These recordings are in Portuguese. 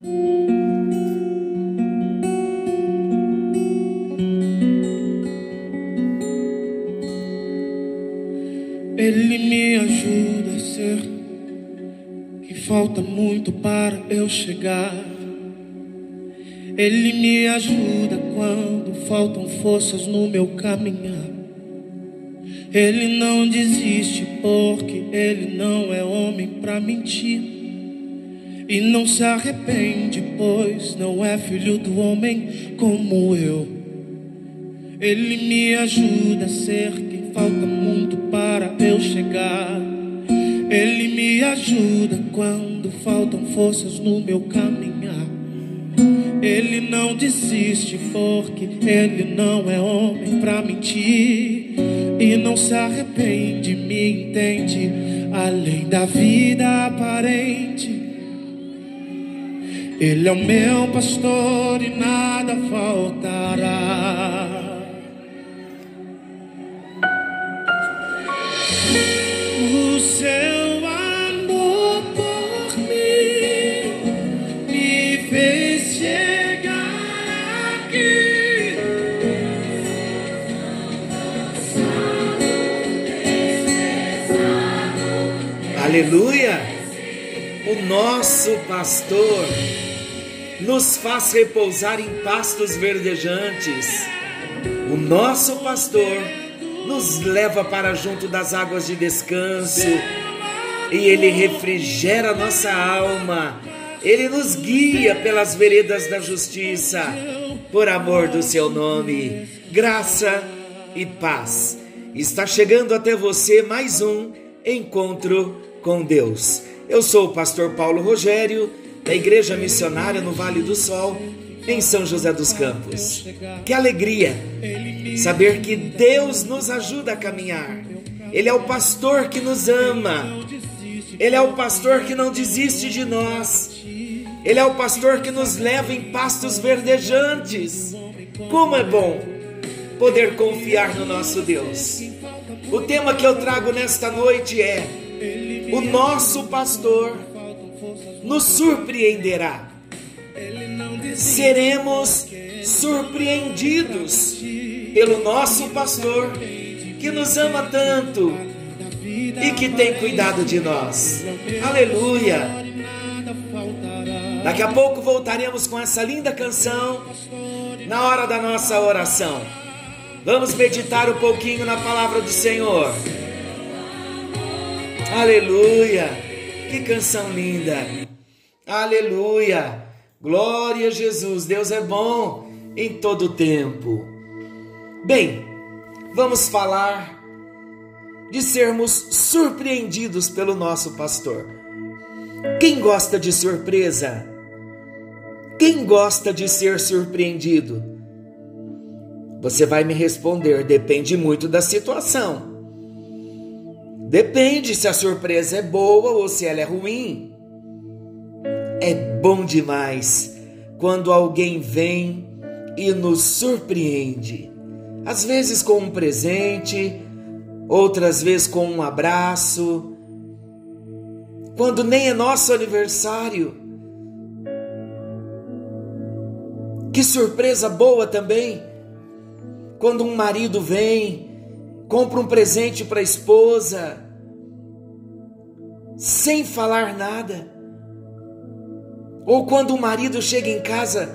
Ele me ajuda a ser que falta muito para eu chegar. Ele me ajuda quando faltam forças no meu caminhar. Ele não desiste porque ele não é homem para mentir. E não se arrepende, pois não é filho do homem como eu. Ele me ajuda a ser quem falta muito para eu chegar. Ele me ajuda quando faltam forças no meu caminhar. Ele não desiste porque ele não é homem para mentir e não se arrepende, me entende além da vida aparente. Ele é o meu pastor e nada faltará. O seu amor por mim me fez chegar aqui. Aleluia! O nosso pastor nos faz repousar em pastos verdejantes. O nosso pastor nos leva para junto das águas de descanso e ele refrigera nossa alma. Ele nos guia pelas veredas da justiça, por amor do seu nome. Graça e paz. Está chegando até você mais um encontro com Deus. Eu sou o pastor Paulo Rogério, da Igreja Missionária no Vale do Sol, em São José dos Campos. Que alegria saber que Deus nos ajuda a caminhar. Ele é o pastor que nos ama. Ele é o pastor que não desiste de nós. Ele é o pastor que nos leva em pastos verdejantes. Como é bom poder confiar no nosso Deus. O tema que eu trago nesta noite é: O nosso pastor nos surpreenderá. Seremos surpreendidos pelo nosso pastor que nos ama tanto e que tem cuidado de nós. Aleluia! Daqui a pouco voltaremos com essa linda canção na hora da nossa oração. Vamos meditar um pouquinho na palavra do Senhor. Aleluia! Que canção linda! Aleluia! Glória a Jesus, Deus é bom em todo tempo. Bem, vamos falar de sermos surpreendidos pelo nosso pastor. Quem gosta de surpresa? Quem gosta de ser surpreendido? Você vai me responder: depende muito da situação. Depende se a surpresa é boa ou se ela é ruim. Bom demais quando alguém vem e nos surpreende. Às vezes com um presente, outras vezes com um abraço. Quando nem é nosso aniversário. Que surpresa boa também quando um marido vem, compra um presente para a esposa, sem falar nada. Ou quando o marido chega em casa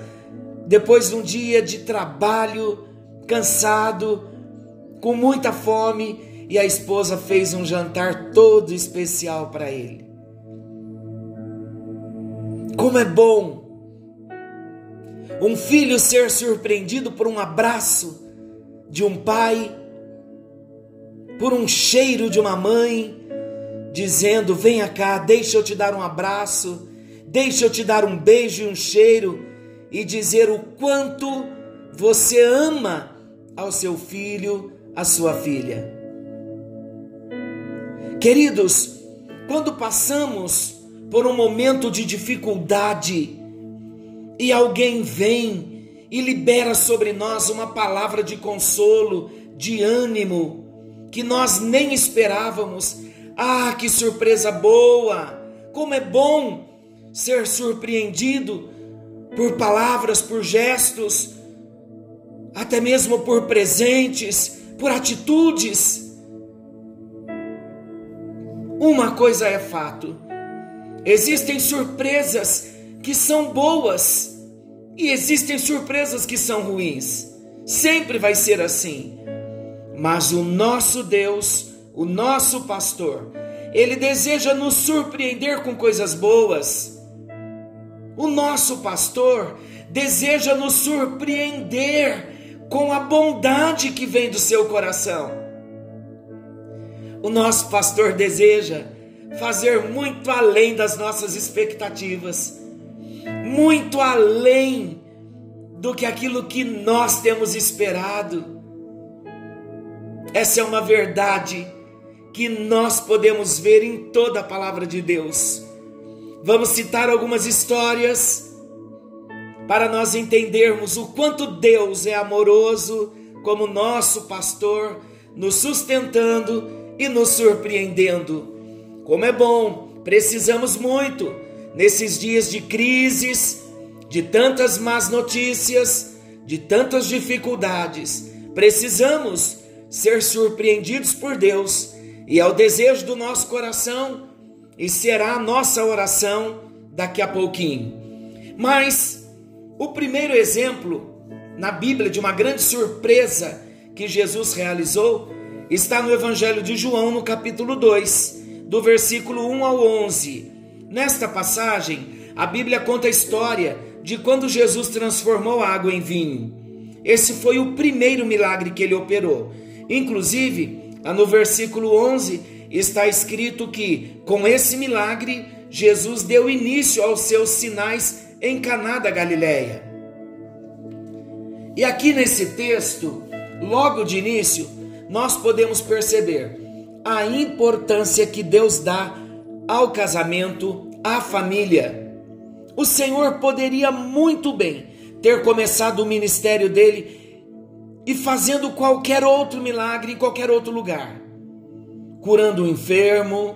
depois de um dia de trabalho, cansado, com muita fome, e a esposa fez um jantar todo especial para ele. Como é bom um filho ser surpreendido por um abraço de um pai, por um cheiro de uma mãe, dizendo: Venha cá, deixa eu te dar um abraço, deixa eu te dar um beijo e um cheiro, e dizer o quanto você ama ao seu filho, à sua filha. Queridos, quando passamos por um momento de dificuldade e alguém vem e libera sobre nós uma palavra de consolo, de ânimo, que nós nem esperávamos. Ah, que surpresa boa! Como é bom ser surpreendido por palavras, por gestos, até mesmo por presentes, por atitudes. Uma coisa é fato: existem surpresas que são boas e existem surpresas que são ruins. Sempre vai ser assim. Mas o nosso Deus, o nosso pastor, ele deseja nos surpreender com coisas boas. O nosso pastor deseja nos surpreender com a bondade que vem do seu coração. O nosso pastor deseja fazer muito além das nossas expectativas, muito além do que aquilo que nós temos esperado. Essa é uma verdade que nós podemos ver em toda a palavra de Deus. Vamos citar algumas histórias para nós entendermos o quanto Deus é amoroso como nosso pastor, nos sustentando e nos surpreendendo. Como é bom, precisamos muito nesses dias de crises, de tantas más notícias, de tantas dificuldades. Precisamos ser surpreendidos por Deus e é o desejo do nosso coração e será a nossa oração daqui a pouquinho. Mas o primeiro exemplo na Bíblia de uma grande surpresa que Jesus realizou está no Evangelho de João, no capítulo 2, do versículo 1 ao 11. Nesta passagem, a Bíblia conta a história de quando Jesus transformou água em vinho. Esse foi o primeiro milagre que ele operou. Inclusive, no versículo 11 está escrito que com esse milagre Jesus deu início aos seus sinais em Caná da Galileia. E aqui nesse texto, logo de início, nós podemos perceber a importância que Deus dá ao casamento, à família. O Senhor poderia muito bem ter começado o ministério dele e fazendo qualquer outro milagre em qualquer outro lugar, curando um enfermo,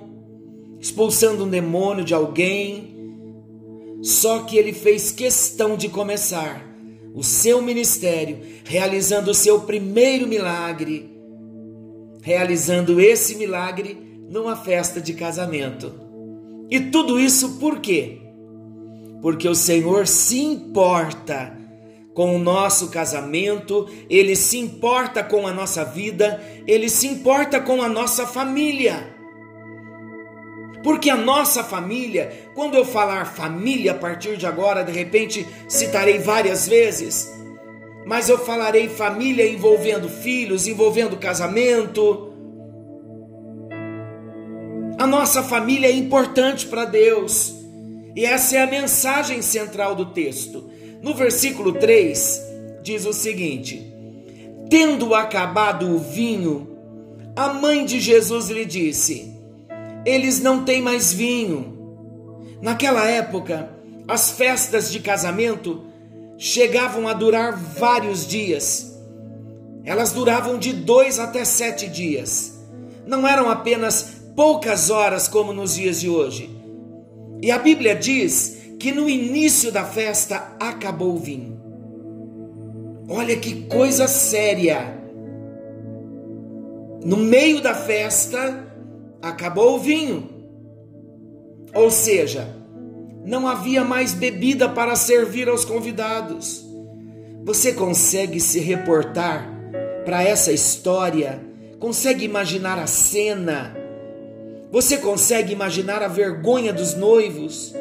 expulsando um demônio de alguém. Só que ele fez questão de começar o seu ministério realizando o seu primeiro milagre, realizando esse milagre numa festa de casamento. E tudo isso por quê? Porque o Senhor se importa com o nosso casamento, ele se importa com a nossa vida, ele se importa com a nossa família. Porque a nossa família, quando eu falar família a partir de agora, de repente citarei várias vezes, mas eu falarei família envolvendo filhos, envolvendo casamento, a nossa família é importante para Deus. E essa é a mensagem central do texto. No versículo 3, diz o seguinte: Tendo acabado o vinho, a mãe de Jesus lhe disse: Eles não têm mais vinho. Naquela época, as festas de casamento chegavam a durar vários dias. Elas duravam de dois até sete dias. Não eram apenas poucas horas como nos dias de hoje. E a Bíblia diz que no início da festa acabou o vinho. Olha que coisa séria. No meio da festa acabou o vinho. Ou seja, não havia mais bebida para servir aos convidados. Você consegue se reportar para essa história? Consegue imaginar a cena? Você consegue imaginar a vergonha dos noivos,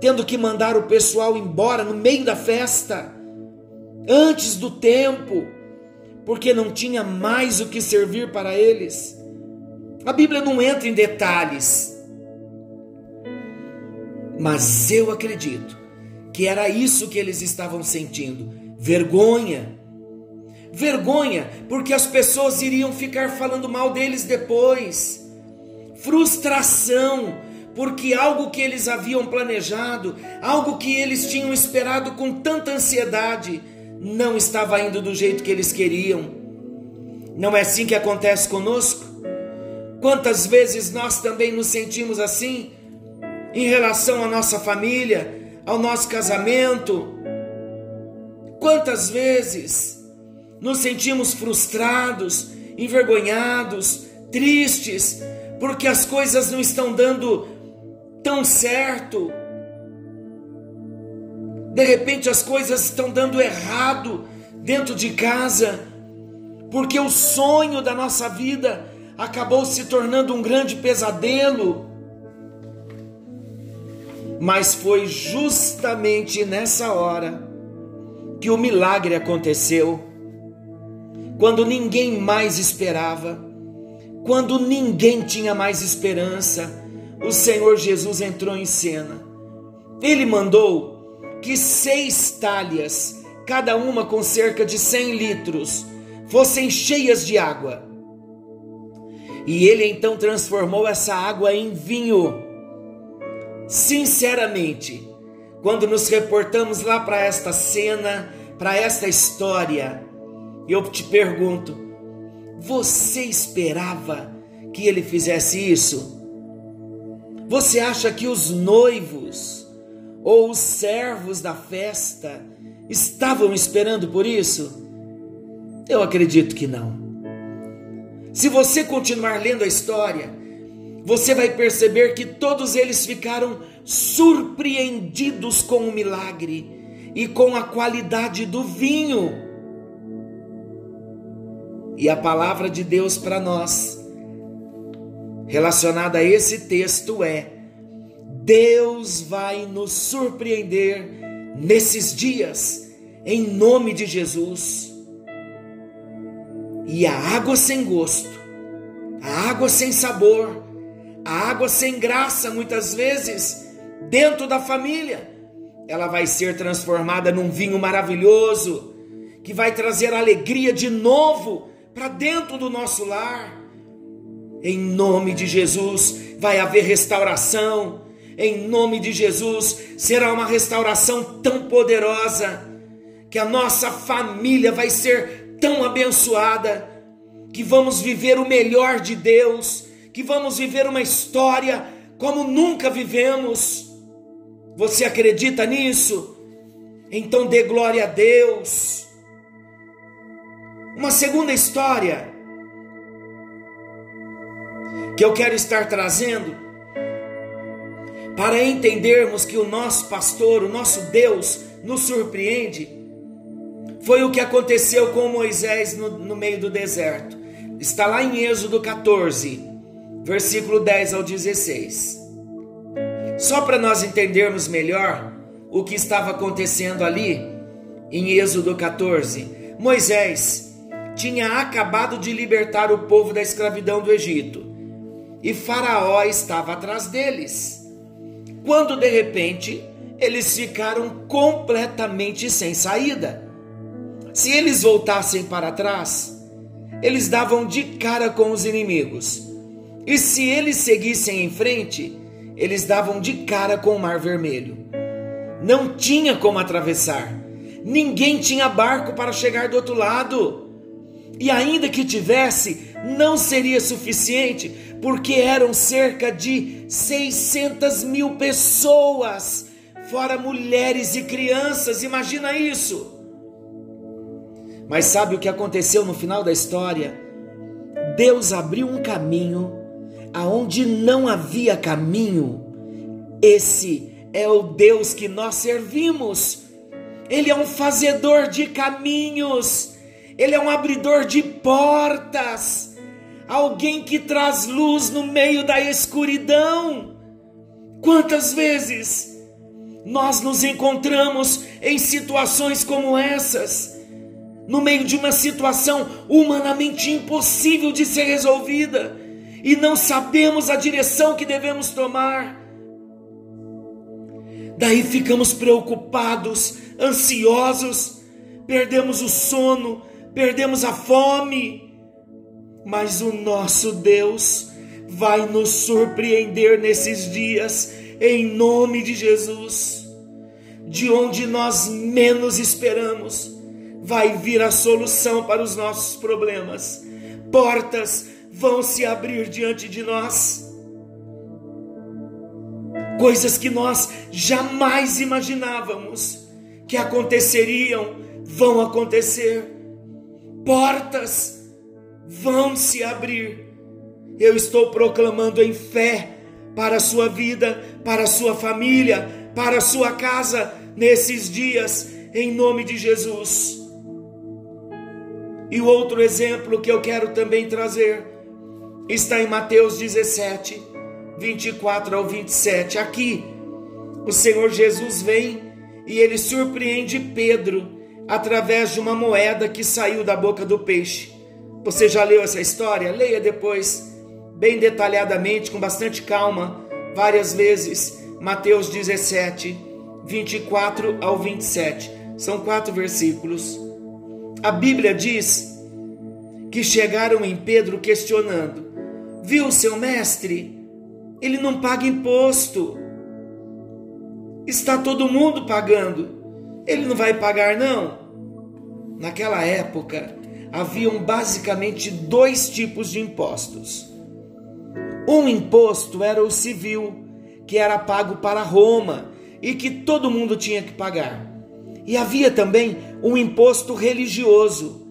tendo que mandar o pessoal embora no meio da festa, antes do tempo, porque não tinha mais o que servir para eles? A Bíblia não entra em detalhes, mas eu acredito que era isso que eles estavam sentindo: vergonha. Vergonha, porque as pessoas iriam ficar falando mal deles depois frustração, porque algo que eles haviam planejado, algo que eles tinham esperado com tanta ansiedade, não estava indo do jeito que eles queriam. Não é assim que acontece conosco? Quantas vezes nós também nos sentimos assim em relação à nossa família, ao nosso casamento? Quantas vezes nos sentimos frustrados, envergonhados, tristes, porque as coisas não estão dando tão certo. De repente as coisas estão dando errado dentro de casa, porque o sonho da nossa vida acabou se tornando um grande pesadelo. Mas foi justamente nessa hora que o milagre aconteceu, quando ninguém mais esperava, quando ninguém tinha mais esperança, o Senhor Jesus entrou em cena. Ele mandou que seis talhas, cada uma com cerca de cem litros, fossem cheias de água. E ele então transformou essa água em vinho. Sinceramente, quando nos reportamos lá para esta cena, para esta história, eu te pergunto: você esperava que ele fizesse isso? Você acha que os noivos ou os servos da festa estavam esperando por isso? Eu acredito que não. Se você continuar lendo a história, você vai perceber que todos eles ficaram surpreendidos com o milagre e com a qualidade do vinho. E a palavra de Deus para nós, relacionada a esse texto, é: Deus vai nos surpreender nesses dias, em nome de Jesus. E a água sem gosto, a água sem sabor, a água sem graça, muitas vezes, dentro da família, ela vai ser transformada num vinho maravilhoso, que vai trazer alegria de novo para dentro do nosso lar. Em nome de Jesus, vai haver restauração. Em nome de Jesus, será uma restauração tão poderosa que a nossa família vai ser tão abençoada que vamos viver o melhor de Deus que vamos viver uma história como nunca vivemos. Você acredita nisso? Então dê glória a Deus. Uma segunda história que eu quero estar trazendo para entendermos que o nosso pastor, o nosso Deus, nos surpreende, foi o que aconteceu com Moisés no, no meio do deserto. Está lá em Êxodo 14 versículo 10 ao 16. Só para nós entendermos melhor o que estava acontecendo ali, em Êxodo 14, Moisés tinha acabado de libertar o povo da escravidão do Egito e Faraó estava atrás deles. Quando de repente eles ficaram completamente sem saída. Se eles voltassem para trás, eles davam de cara com os inimigos e se eles seguissem em frente, eles davam de cara com o Mar Vermelho. Não tinha como atravessar. Ninguém tinha barco para chegar do outro lado. E ainda que tivesse, não seria suficiente, porque eram cerca de 600 mil pessoas, fora mulheres e crianças. Imagina isso. Mas sabe o que aconteceu no final da história? Deus abriu um caminho aonde não havia caminho. Esse é o Deus que nós servimos. Ele é um fazedor de caminhos. Ele é um abridor de portas. Alguém que traz luz no meio da escuridão. Quantas vezes nós nos encontramos em situações como essas? no meio de uma situação humanamente impossível de ser resolvida e não sabemos a direção que devemos tomar. Daí ficamos preocupados, ansiosos, perdemos o sono, perdemos a fome. Mas o nosso Deus vai nos surpreender nesses dias, em nome de Jesus. De onde nós menos esperamos, vai vir a solução para os nossos problemas. Portas vão se abrir diante de nós. Coisas que nós jamais imaginávamos que aconteceriam vão acontecer, portas vão se abrir. Eu estou proclamando em fé para a sua vida, para a sua família, para a sua casa nesses dias, em nome de Jesus. E o outro exemplo que eu quero também trazer está em Mateus 17, 24 ao 27. Aqui, o Senhor Jesus vem e ele surpreende Pedro através de uma moeda que saiu da boca do peixe. Você já leu essa história? Leia depois, bem detalhadamente, com bastante calma, várias vezes. Mateus 17, 24 ao 27. São quatro versículos. A Bíblia diz que chegaram em Pedro questionando: Viu seu mestre? Ele não paga imposto. Está todo mundo pagando. Ele não vai pagar, não? Naquela época, haviam basicamente dois tipos de impostos. Um imposto era o civil, que era pago para Roma e que todo mundo tinha que pagar. E havia também um imposto religioso,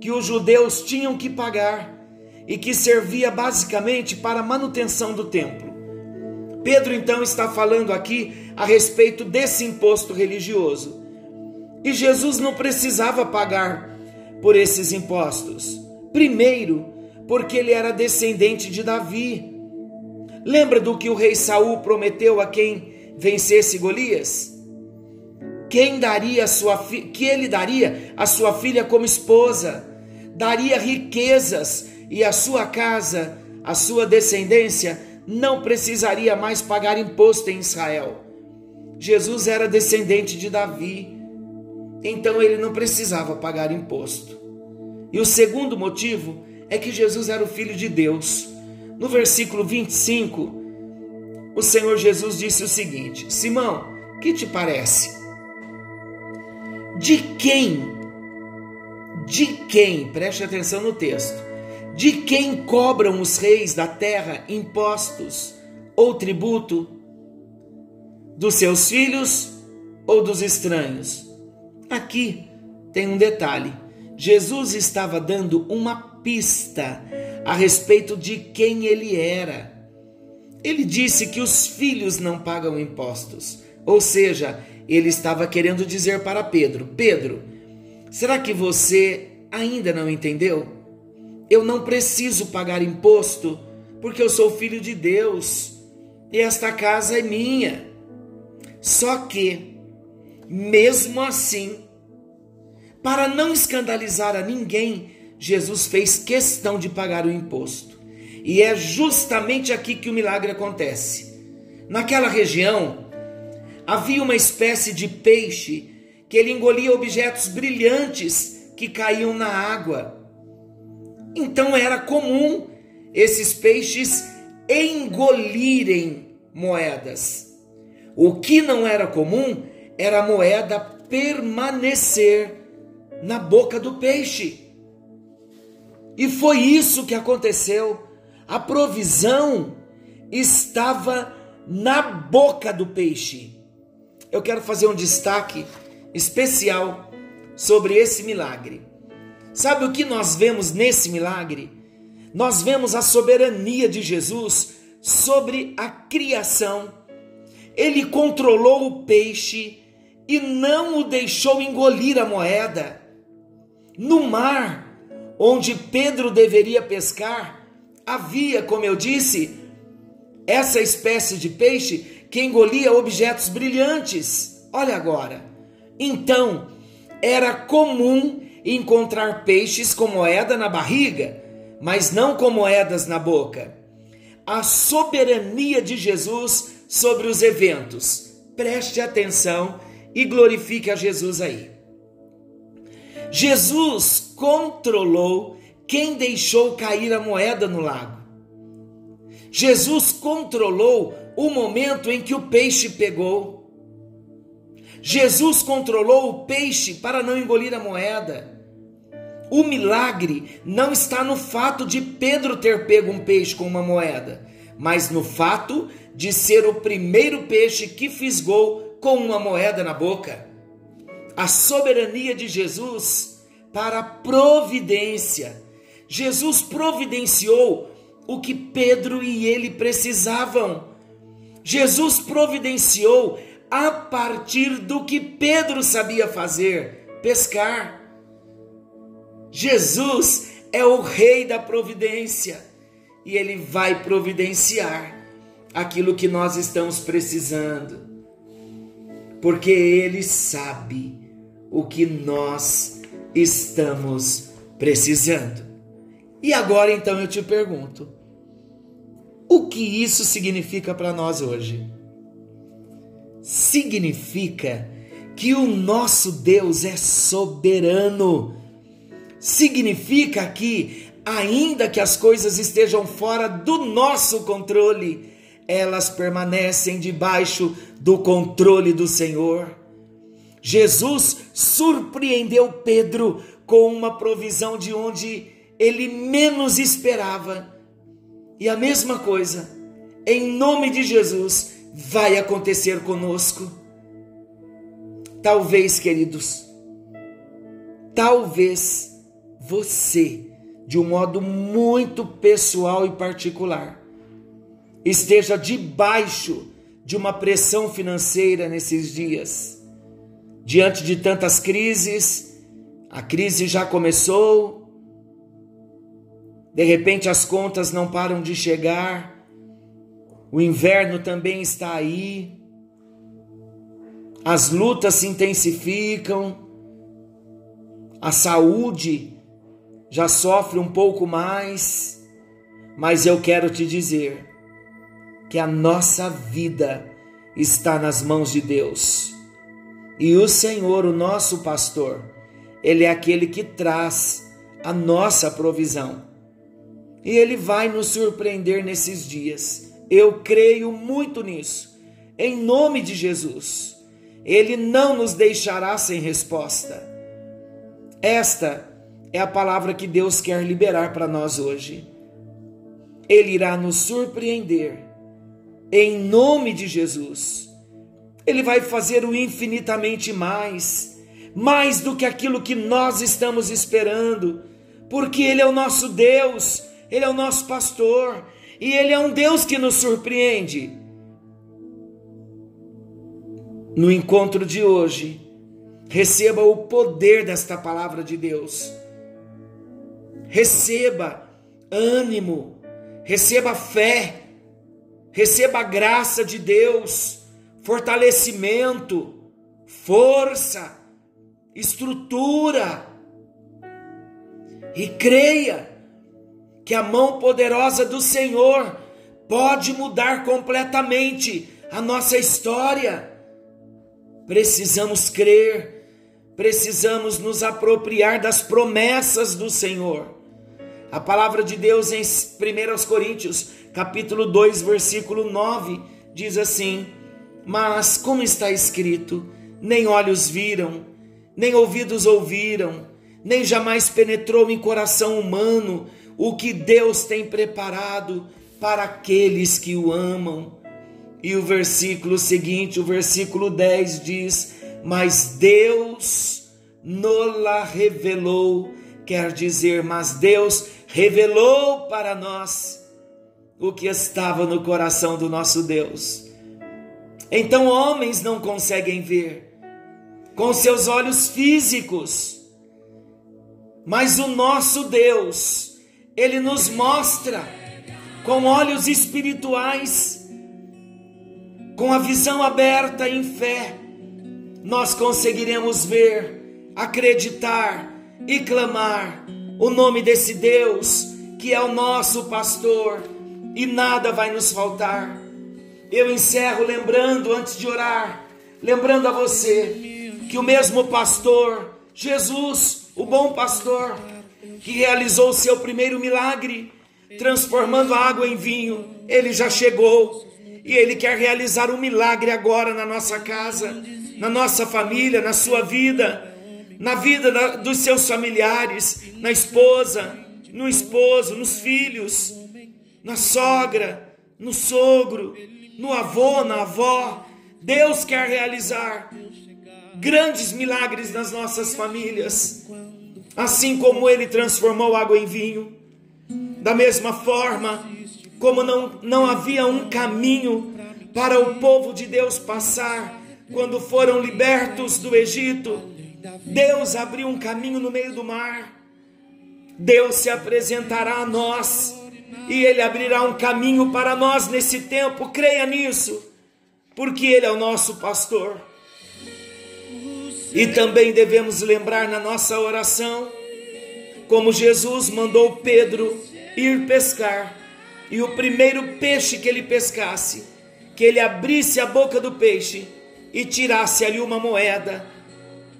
que os judeus tinham que pagar e que servia basicamente para a manutenção do templo. Pedro então está falando aqui a respeito desse imposto religioso. E Jesus não precisava pagar por esses impostos. Primeiro, porque ele era descendente de Davi. Lembra do que o rei Saul prometeu a quem vencesse Golias? Quem daria sua que ele daria a sua filha como esposa, daria riquezas e a sua casa, a sua descendência não precisaria mais pagar imposto em Israel. Jesus era descendente de Davi, então ele não precisava pagar imposto. E o segundo motivo é que Jesus era o Filho de Deus. No versículo 25, o Senhor Jesus disse o seguinte: Simão, que te parece? De quem? De quem? Preste atenção no texto. De quem cobram os reis da terra impostos ou tributo? Dos seus filhos ou dos estranhos? Aqui tem um detalhe. Jesus estava dando uma pista a respeito de quem ele era. Ele disse que os filhos não pagam impostos. Ou seja, ele estava querendo dizer para Pedro: Pedro, será que você ainda não entendeu? Eu não preciso pagar imposto porque eu sou filho de Deus e esta casa é minha. Só que, mesmo assim, para não escandalizar a ninguém, Jesus fez questão de pagar o imposto. E é justamente aqui que o milagre acontece. Naquela região, havia uma espécie de peixe que ele engolia objetos brilhantes que caíam na água. Então era comum esses peixes engolirem moedas. O que não era comum era a moeda permanecer na boca do peixe. E foi isso que aconteceu. A provisão estava na boca do peixe. Eu quero fazer um destaque especial sobre esse milagre. Sabe o que nós vemos nesse milagre? Nós vemos a soberania de Jesus sobre a criação. Ele controlou o peixe e não o deixou engolir a moeda. No mar onde Pedro deveria pescar, havia, como eu disse, essa espécie de peixe que engolia objetos brilhantes. Olha agora. Então, era comum encontrar peixes com moeda na barriga, mas não com moedas na boca. A soberania de Jesus sobre os eventos. Preste atenção e glorifique a Jesus aí. Jesus controlou quem deixou cair a moeda no lago. Jesus controlou o momento em que o peixe pegou. Jesus controlou o peixe para não engolir a moeda. O milagre não está no fato de Pedro ter pego um peixe com uma moeda, mas no fato de ser o primeiro peixe que fisgou com uma moeda na boca. a soberania de Jesus para a providência. Jesus providenciou o que Pedro e ele precisavam. Jesus providenciou a partir do que Pedro sabia fazer, pescar. Jesus é o rei da providência e ele vai providenciar aquilo que nós estamos precisando, porque ele sabe o que nós estamos precisando. E agora então eu te pergunto: o que isso significa para nós hoje? Significa que o nosso Deus é soberano. Significa que, ainda que as coisas estejam fora do nosso controle, elas permanecem debaixo do controle do Senhor. Jesus surpreendeu Pedro com uma provisão de onde ele menos esperava. E a mesma coisa, em nome de Jesus, vai acontecer conosco. Talvez, queridos, talvez você, de um modo muito pessoal e particular, esteja debaixo de uma pressão financeira nesses dias. Diante de tantas crises, a crise já começou, de repente as contas não param de chegar, o inverno também está aí, as lutas se intensificam, a saúde já sofre um pouco mais, mas eu quero te dizer que a nossa vida está nas mãos de Deus. E o Senhor, o nosso pastor, ele é aquele que traz a nossa provisão. E Ele vai nos surpreender nesses dias. Eu creio muito nisso. Em nome de Jesus. Ele não nos deixará sem resposta. Esta é a palavra que Deus quer liberar para nós hoje. Ele irá nos surpreender. Em nome de Jesus. Ele vai fazer o infinitamente mais, mais do que aquilo que nós estamos esperando, porque Ele é o nosso Deus ele é o nosso pastor e Ele é um Deus que nos surpreende. No encontro de hoje, receba o poder desta palavra de Deus. Receba ânimo, receba fé, receba a graça de Deus, fortalecimento, força, estrutura. E creia que a mão poderosa do Senhor pode mudar completamente a nossa história. Precisamos crer, precisamos nos apropriar das promessas do Senhor. A palavra de Deus em 1 Coríntios, capítulo 2, versículo 9, diz assim: Mas como está escrito, nem olhos viram, nem ouvidos ouviram, nem jamais penetrou em coração humano o que Deus tem preparado para aqueles que o amam. E o versículo seguinte, o versículo 10 diz: Mas Deus nola revelou, quer dizer, mas Deus revelou para nós o que estava no coração do nosso Deus. Então, homens não conseguem ver com seus olhos físicos, mas o nosso Deus ele nos mostra com olhos espirituais, com a visão aberta em fé, nós conseguiremos ver, acreditar e clamar o nome desse Deus que é o nosso pastor e nada vai nos faltar. Eu encerro lembrando, antes de orar, lembrando a você que o mesmo pastor, Jesus, o bom pastor, que realizou o seu primeiro milagre, transformando a água em vinho, ele já chegou e ele quer realizar um milagre agora na nossa casa, na nossa família, na sua vida, na vida da, dos seus familiares, na esposa, no esposo, nos filhos, na sogra, no sogro, no avô, na avó. Deus quer realizar. grandes milagres nas nossas famílias. Assim como ele transformou água em vinho, da mesma forma, como não, não havia um caminho para o povo de Deus passar quando foram libertos do Egito, Deus abriu um caminho no meio do mar. Deus se apresentará a nós e Ele abrirá um caminho para nós nesse tempo. Creia nisso, porque Ele é o nosso pastor. E também devemos lembrar na nossa oração como Jesus mandou Pedro ir pescar e o primeiro peixe que ele pescasse, que ele abrisse a boca do peixe e tirasse ali uma moeda.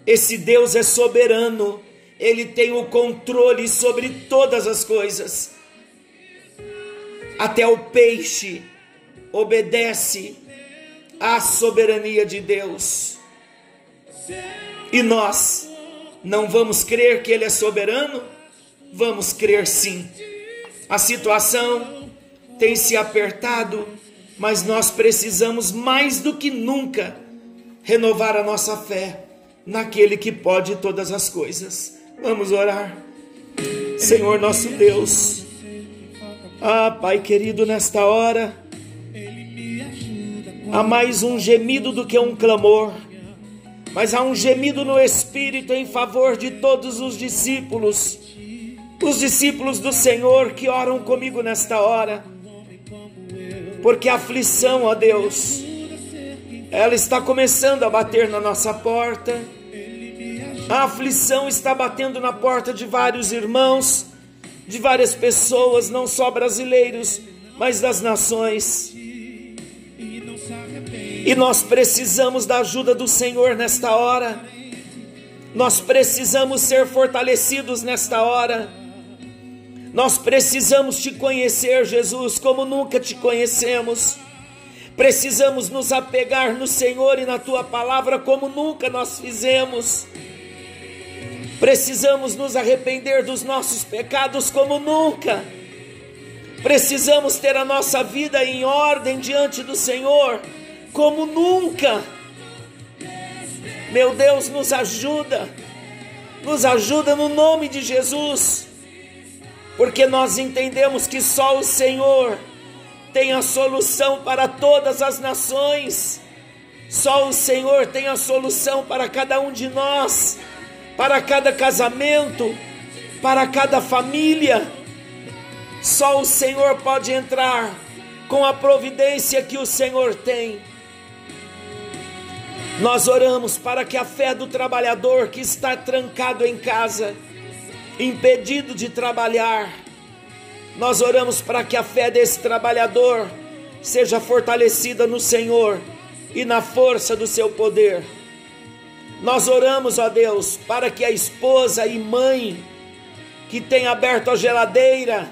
Esse Deus é soberano, ele tem o controle sobre todas as coisas. Até o peixe obedece à soberania de Deus. E nós não vamos crer que Ele é soberano? Vamos crer sim. A situação tem se apertado, mas nós precisamos mais do que nunca renovar a nossa fé naquele que pode todas as coisas. Vamos orar. Senhor nosso Deus, ah, Pai querido, nesta hora, há mais um gemido do que um clamor mas há um gemido no Espírito em favor de todos os discípulos, os discípulos do Senhor que oram comigo nesta hora, porque a aflição, ó Deus, ela está começando a bater na nossa porta, a aflição está batendo na porta de vários irmãos, de várias pessoas, não só brasileiros, mas das nações. E nós precisamos da ajuda do Senhor nesta hora. Nós precisamos ser fortalecidos nesta hora. Nós precisamos te conhecer, Jesus, como nunca te conhecemos. Precisamos nos apegar no Senhor e na tua palavra como nunca nós fizemos. Precisamos nos arrepender dos nossos pecados como nunca. Precisamos ter a nossa vida em ordem diante do Senhor como nunca. Meu Deus, nos ajuda, nos ajuda no nome de Jesus, porque nós entendemos que só o Senhor tem a solução para todas as nações, só o Senhor tem a solução para cada um de nós, para cada casamento, para cada família. Só o Senhor pode entrar com a providência que o Senhor tem nós oramos para que a fé do trabalhador que está trancado em casa, impedido de trabalhar, nós oramos para que a fé desse trabalhador seja fortalecida no Senhor e na força do seu poder. Nós oramos, ó Deus, para que a esposa e mãe que tem aberto a geladeira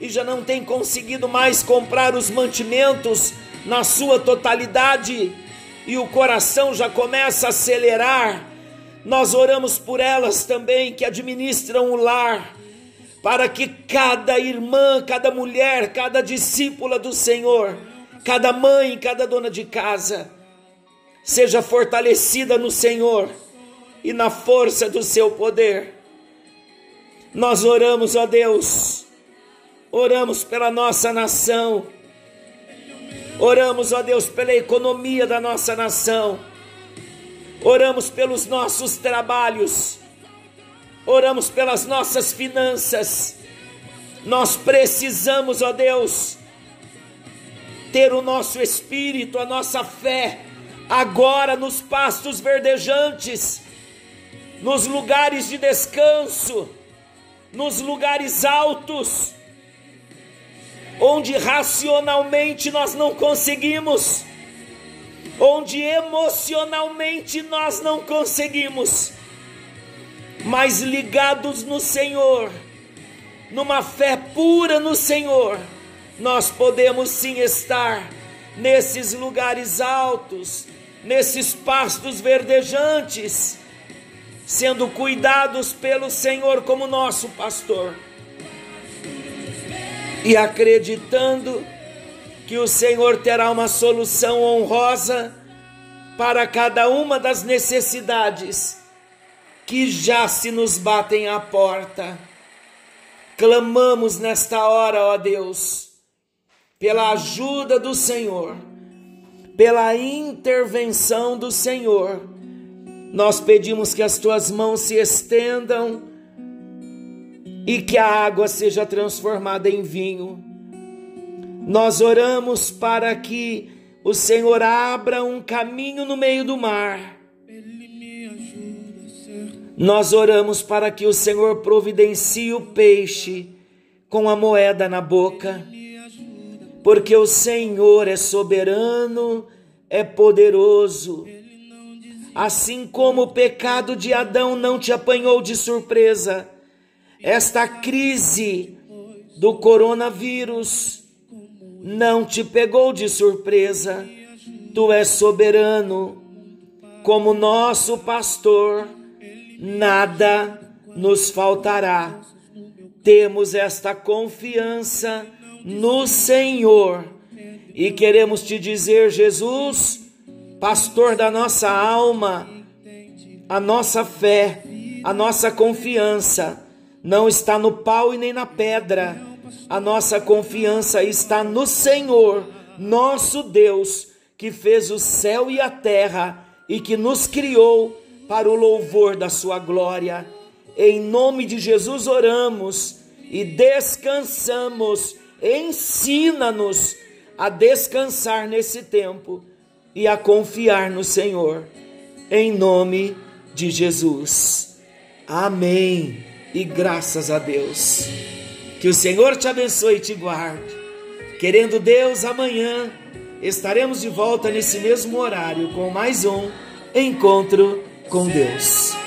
e já não tem conseguido mais comprar os mantimentos na sua totalidade, e o coração já começa a acelerar, nós oramos por elas também que administram o lar, para que cada irmã, cada mulher, cada discípula do Senhor, cada mãe, cada dona de casa, seja fortalecida no Senhor e na força do seu poder. Nós oramos, ó Deus, oramos pela nossa nação Oramos, ó Deus, pela economia da nossa nação. Oramos pelos nossos trabalhos. Oramos pelas nossas finanças. Nós precisamos, ó Deus, ter o nosso espírito, a nossa fé, agora nos pastos verdejantes, nos lugares de descanso, nos lugares altos onde racionalmente nós não conseguimos, onde emocionalmente nós não conseguimos, mas ligados no Senhor, numa fé pura no Senhor, nós podemos sim estar nesses lugares altos, nesses pastos verdejantes, sendo cuidados pelo Senhor como nosso pastor e acreditando que o Senhor terá uma solução honrosa para cada uma das necessidades que já se nos batem à porta. Clamamos nesta hora, ó Deus, pela ajuda do Senhor, pela intervenção do Senhor. Nós pedimos que as tuas mãos se estendam e que a água seja transformada em vinho. Nós oramos para que o Senhor abra um caminho no meio do mar. Nós oramos para que o Senhor providencie o peixe com a moeda na boca, porque o Senhor é soberano, é poderoso. Assim como o pecado de Adão não te apanhou de surpresa, esta crise do coronavírus não te pegou de surpresa. Tu és soberano, como nosso pastor, nada nos faltará. Temos esta confiança no Senhor e queremos te dizer, Jesus, pastor da nossa alma, a nossa fé, a nossa confiança não está no pau e nem na pedra. A nossa confiança está no Senhor, nosso Deus, que fez o céu e a terra e que nos criou para o louvor da sua glória. Em nome de Jesus oramos e descansamos. Ensina-nos a descansar nesse tempo e a confiar no Senhor. Em nome de Jesus. Amém e graças a Deus. Que o Senhor te abençoe e te guarde. Querendo Deus, amanhã estaremos de volta nesse mesmo horário com mais um encontro com Deus.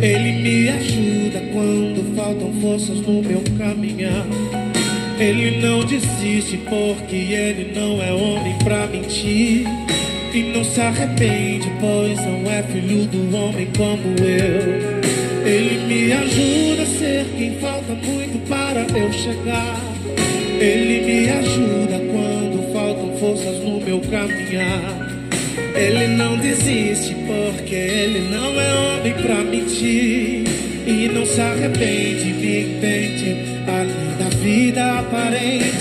Ele me ajuda quando faltam forças no meu caminhar. Ele não desiste porque ele não é homem pra mentir. E não se arrepende, pois não é filho do homem como eu. Ele me ajuda a ser quem falta muito para eu chegar. Ele me ajuda quando faltam forças no meu caminhar. Ele não desiste porque ele não é homem pra mentir e não se arrepende, me entende além da vida aparente.